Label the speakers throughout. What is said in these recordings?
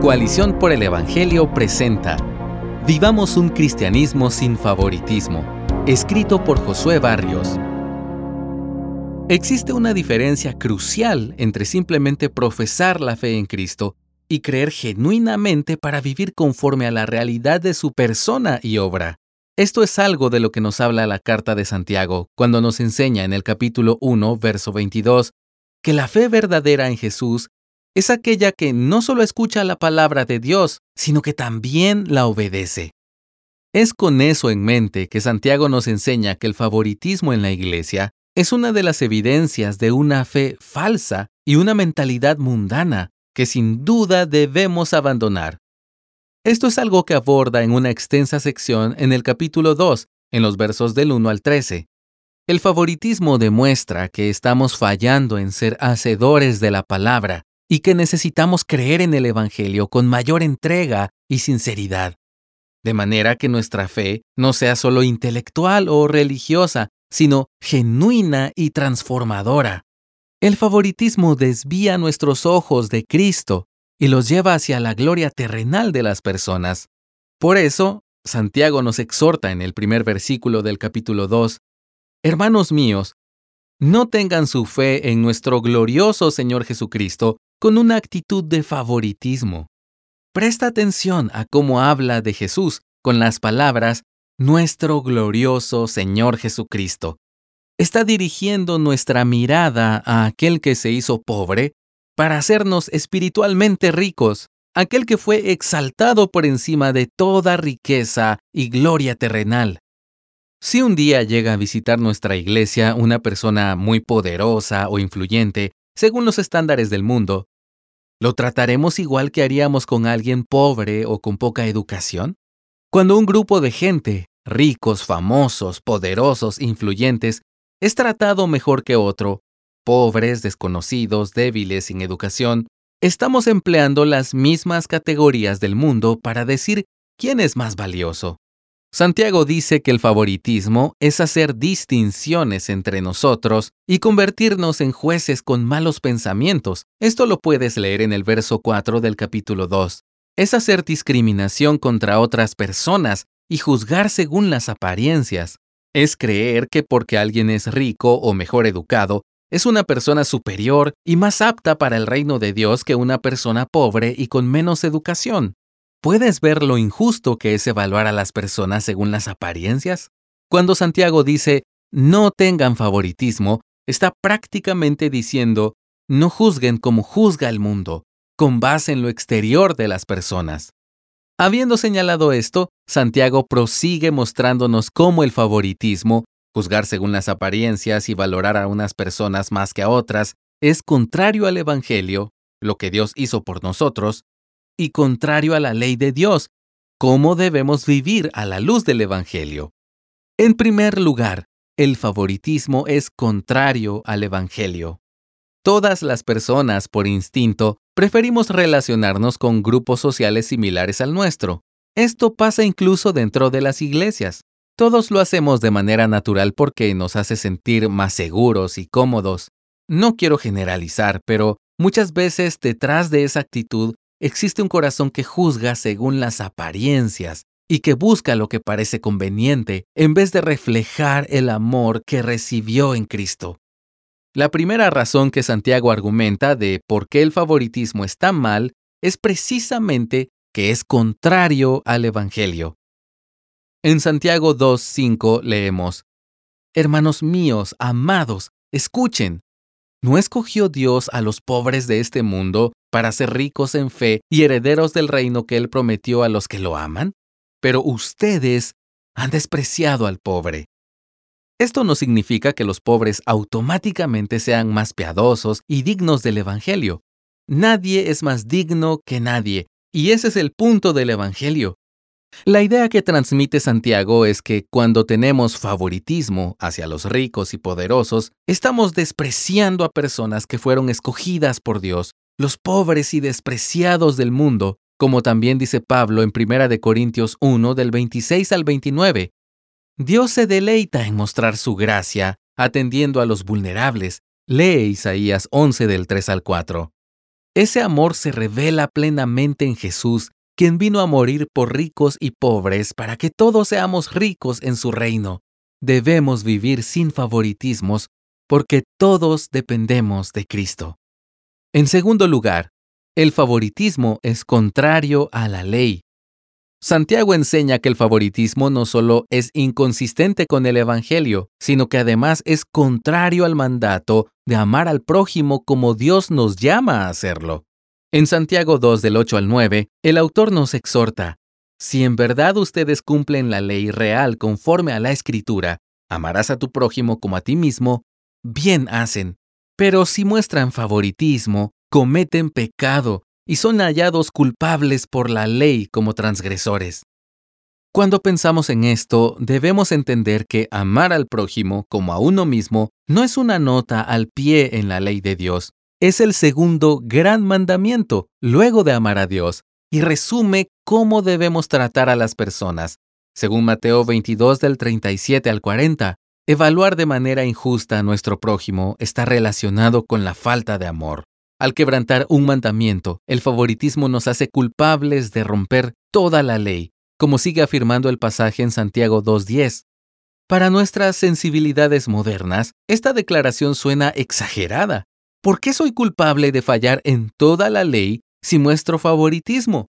Speaker 1: Coalición por el Evangelio presenta Vivamos un cristianismo sin favoritismo, escrito por Josué Barrios. Existe una diferencia crucial entre simplemente profesar la fe en Cristo y creer genuinamente para vivir conforme a la realidad de su persona y obra. Esto es algo de lo que nos habla la carta de Santiago cuando nos enseña en el capítulo 1, verso 22, que la fe verdadera en Jesús es aquella que no solo escucha la palabra de Dios, sino que también la obedece. Es con eso en mente que Santiago nos enseña que el favoritismo en la iglesia es una de las evidencias de una fe falsa y una mentalidad mundana que sin duda debemos abandonar. Esto es algo que aborda en una extensa sección en el capítulo 2, en los versos del 1 al 13. El favoritismo demuestra que estamos fallando en ser hacedores de la palabra y que necesitamos creer en el Evangelio con mayor entrega y sinceridad, de manera que nuestra fe no sea solo intelectual o religiosa, sino genuina y transformadora. El favoritismo desvía nuestros ojos de Cristo y los lleva hacia la gloria terrenal de las personas. Por eso, Santiago nos exhorta en el primer versículo del capítulo 2, Hermanos míos, no tengan su fe en nuestro glorioso Señor Jesucristo con una actitud de favoritismo. Presta atención a cómo habla de Jesús con las palabras nuestro glorioso Señor Jesucristo. Está dirigiendo nuestra mirada a aquel que se hizo pobre para hacernos espiritualmente ricos, aquel que fue exaltado por encima de toda riqueza y gloria terrenal. Si un día llega a visitar nuestra iglesia una persona muy poderosa o influyente, según los estándares del mundo, ¿Lo trataremos igual que haríamos con alguien pobre o con poca educación? Cuando un grupo de gente, ricos, famosos, poderosos, influyentes, es tratado mejor que otro, pobres, desconocidos, débiles, sin educación, estamos empleando las mismas categorías del mundo para decir quién es más valioso. Santiago dice que el favoritismo es hacer distinciones entre nosotros y convertirnos en jueces con malos pensamientos. Esto lo puedes leer en el verso 4 del capítulo 2. Es hacer discriminación contra otras personas y juzgar según las apariencias. Es creer que porque alguien es rico o mejor educado, es una persona superior y más apta para el reino de Dios que una persona pobre y con menos educación. ¿Puedes ver lo injusto que es evaluar a las personas según las apariencias? Cuando Santiago dice, no tengan favoritismo, está prácticamente diciendo, no juzguen como juzga el mundo, con base en lo exterior de las personas. Habiendo señalado esto, Santiago prosigue mostrándonos cómo el favoritismo, juzgar según las apariencias y valorar a unas personas más que a otras, es contrario al Evangelio, lo que Dios hizo por nosotros, y contrario a la ley de Dios. ¿Cómo debemos vivir a la luz del Evangelio? En primer lugar, el favoritismo es contrario al Evangelio. Todas las personas, por instinto, preferimos relacionarnos con grupos sociales similares al nuestro. Esto pasa incluso dentro de las iglesias. Todos lo hacemos de manera natural porque nos hace sentir más seguros y cómodos. No quiero generalizar, pero muchas veces detrás de esa actitud existe un corazón que juzga según las apariencias y que busca lo que parece conveniente en vez de reflejar el amor que recibió en Cristo. La primera razón que Santiago argumenta de por qué el favoritismo está mal es precisamente que es contrario al Evangelio. En Santiago 2.5 leemos, Hermanos míos, amados, escuchen, ¿No escogió Dios a los pobres de este mundo para ser ricos en fe y herederos del reino que Él prometió a los que lo aman? Pero ustedes han despreciado al pobre. Esto no significa que los pobres automáticamente sean más piadosos y dignos del Evangelio. Nadie es más digno que nadie, y ese es el punto del Evangelio. La idea que transmite Santiago es que cuando tenemos favoritismo hacia los ricos y poderosos, estamos despreciando a personas que fueron escogidas por Dios, los pobres y despreciados del mundo, como también dice Pablo en 1 Corintios 1 del 26 al 29. Dios se deleita en mostrar su gracia, atendiendo a los vulnerables. Lee Isaías 11 del 3 al 4. Ese amor se revela plenamente en Jesús, quien vino a morir por ricos y pobres para que todos seamos ricos en su reino. Debemos vivir sin favoritismos porque todos dependemos de Cristo. En segundo lugar, el favoritismo es contrario a la ley. Santiago enseña que el favoritismo no solo es inconsistente con el Evangelio, sino que además es contrario al mandato de amar al prójimo como Dios nos llama a hacerlo. En Santiago 2 del 8 al 9, el autor nos exhorta, si en verdad ustedes cumplen la ley real conforme a la escritura, amarás a tu prójimo como a ti mismo, bien hacen. Pero si muestran favoritismo, cometen pecado y son hallados culpables por la ley como transgresores. Cuando pensamos en esto, debemos entender que amar al prójimo como a uno mismo no es una nota al pie en la ley de Dios, es el segundo gran mandamiento, luego de amar a Dios, y resume cómo debemos tratar a las personas. Según Mateo 22 del 37 al 40, evaluar de manera injusta a nuestro prójimo está relacionado con la falta de amor. Al quebrantar un mandamiento, el favoritismo nos hace culpables de romper toda la ley, como sigue afirmando el pasaje en Santiago 2.10. Para nuestras sensibilidades modernas, esta declaración suena exagerada. ¿Por qué soy culpable de fallar en toda la ley si muestro favoritismo?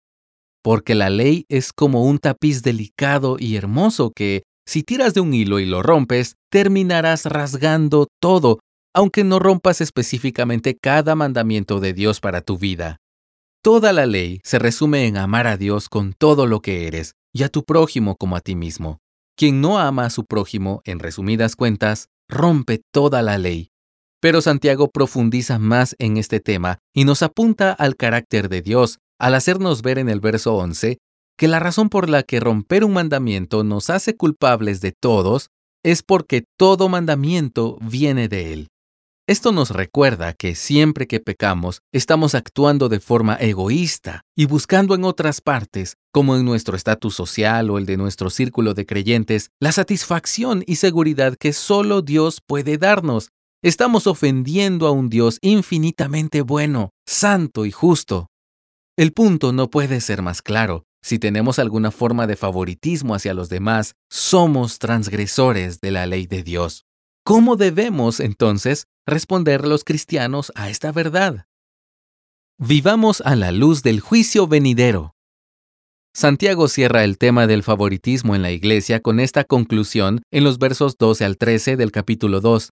Speaker 1: Porque la ley es como un tapiz delicado y hermoso que, si tiras de un hilo y lo rompes, terminarás rasgando todo aunque no rompas específicamente cada mandamiento de Dios para tu vida. Toda la ley se resume en amar a Dios con todo lo que eres y a tu prójimo como a ti mismo. Quien no ama a su prójimo, en resumidas cuentas, rompe toda la ley. Pero Santiago profundiza más en este tema y nos apunta al carácter de Dios al hacernos ver en el verso 11 que la razón por la que romper un mandamiento nos hace culpables de todos es porque todo mandamiento viene de Él. Esto nos recuerda que siempre que pecamos estamos actuando de forma egoísta y buscando en otras partes, como en nuestro estatus social o el de nuestro círculo de creyentes, la satisfacción y seguridad que solo Dios puede darnos. Estamos ofendiendo a un Dios infinitamente bueno, santo y justo. El punto no puede ser más claro. Si tenemos alguna forma de favoritismo hacia los demás, somos transgresores de la ley de Dios. ¿Cómo debemos, entonces, responder los cristianos a esta verdad? Vivamos a la luz del juicio venidero. Santiago cierra el tema del favoritismo en la iglesia con esta conclusión en los versos 12 al 13 del capítulo 2.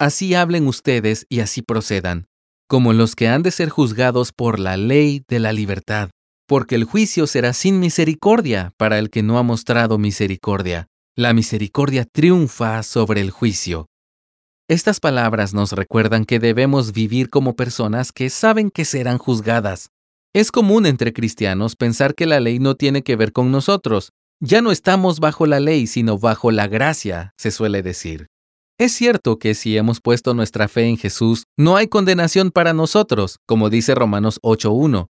Speaker 1: Así hablen ustedes y así procedan, como los que han de ser juzgados por la ley de la libertad, porque el juicio será sin misericordia para el que no ha mostrado misericordia la misericordia triunfa sobre el juicio. Estas palabras nos recuerdan que debemos vivir como personas que saben que serán juzgadas. Es común entre cristianos pensar que la ley no tiene que ver con nosotros. Ya no estamos bajo la ley, sino bajo la gracia, se suele decir. Es cierto que si hemos puesto nuestra fe en Jesús, no hay condenación para nosotros, como dice Romanos 8.1.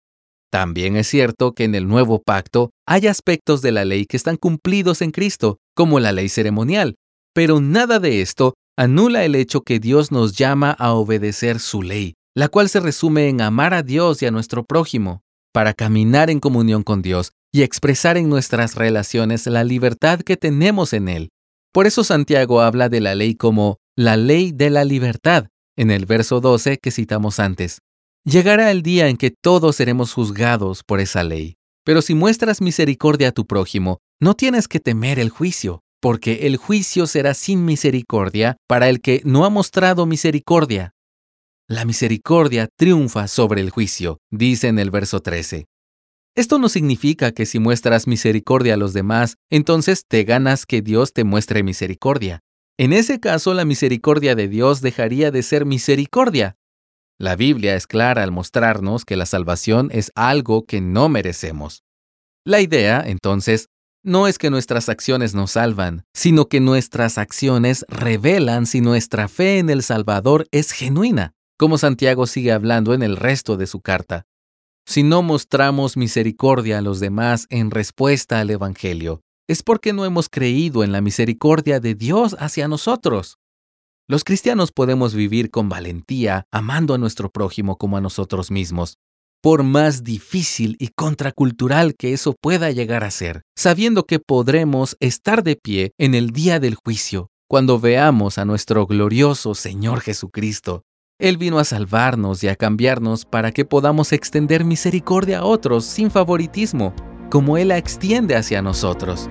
Speaker 1: También es cierto que en el nuevo pacto hay aspectos de la ley que están cumplidos en Cristo, como la ley ceremonial, pero nada de esto anula el hecho que Dios nos llama a obedecer su ley, la cual se resume en amar a Dios y a nuestro prójimo, para caminar en comunión con Dios y expresar en nuestras relaciones la libertad que tenemos en Él. Por eso Santiago habla de la ley como la ley de la libertad, en el verso 12 que citamos antes. Llegará el día en que todos seremos juzgados por esa ley. Pero si muestras misericordia a tu prójimo, no tienes que temer el juicio, porque el juicio será sin misericordia para el que no ha mostrado misericordia. La misericordia triunfa sobre el juicio, dice en el verso 13. Esto no significa que si muestras misericordia a los demás, entonces te ganas que Dios te muestre misericordia. En ese caso, la misericordia de Dios dejaría de ser misericordia la Biblia es clara al mostrarnos que la salvación es algo que no merecemos. La idea, entonces, no es que nuestras acciones nos salvan, sino que nuestras acciones revelan si nuestra fe en el Salvador es genuina, como Santiago sigue hablando en el resto de su carta. Si no mostramos misericordia a los demás en respuesta al Evangelio, es porque no hemos creído en la misericordia de Dios hacia nosotros. Los cristianos podemos vivir con valentía, amando a nuestro prójimo como a nosotros mismos, por más difícil y contracultural que eso pueda llegar a ser, sabiendo que podremos estar de pie en el día del juicio, cuando veamos a nuestro glorioso Señor Jesucristo. Él vino a salvarnos y a cambiarnos para que podamos extender misericordia a otros sin favoritismo, como Él la extiende hacia nosotros.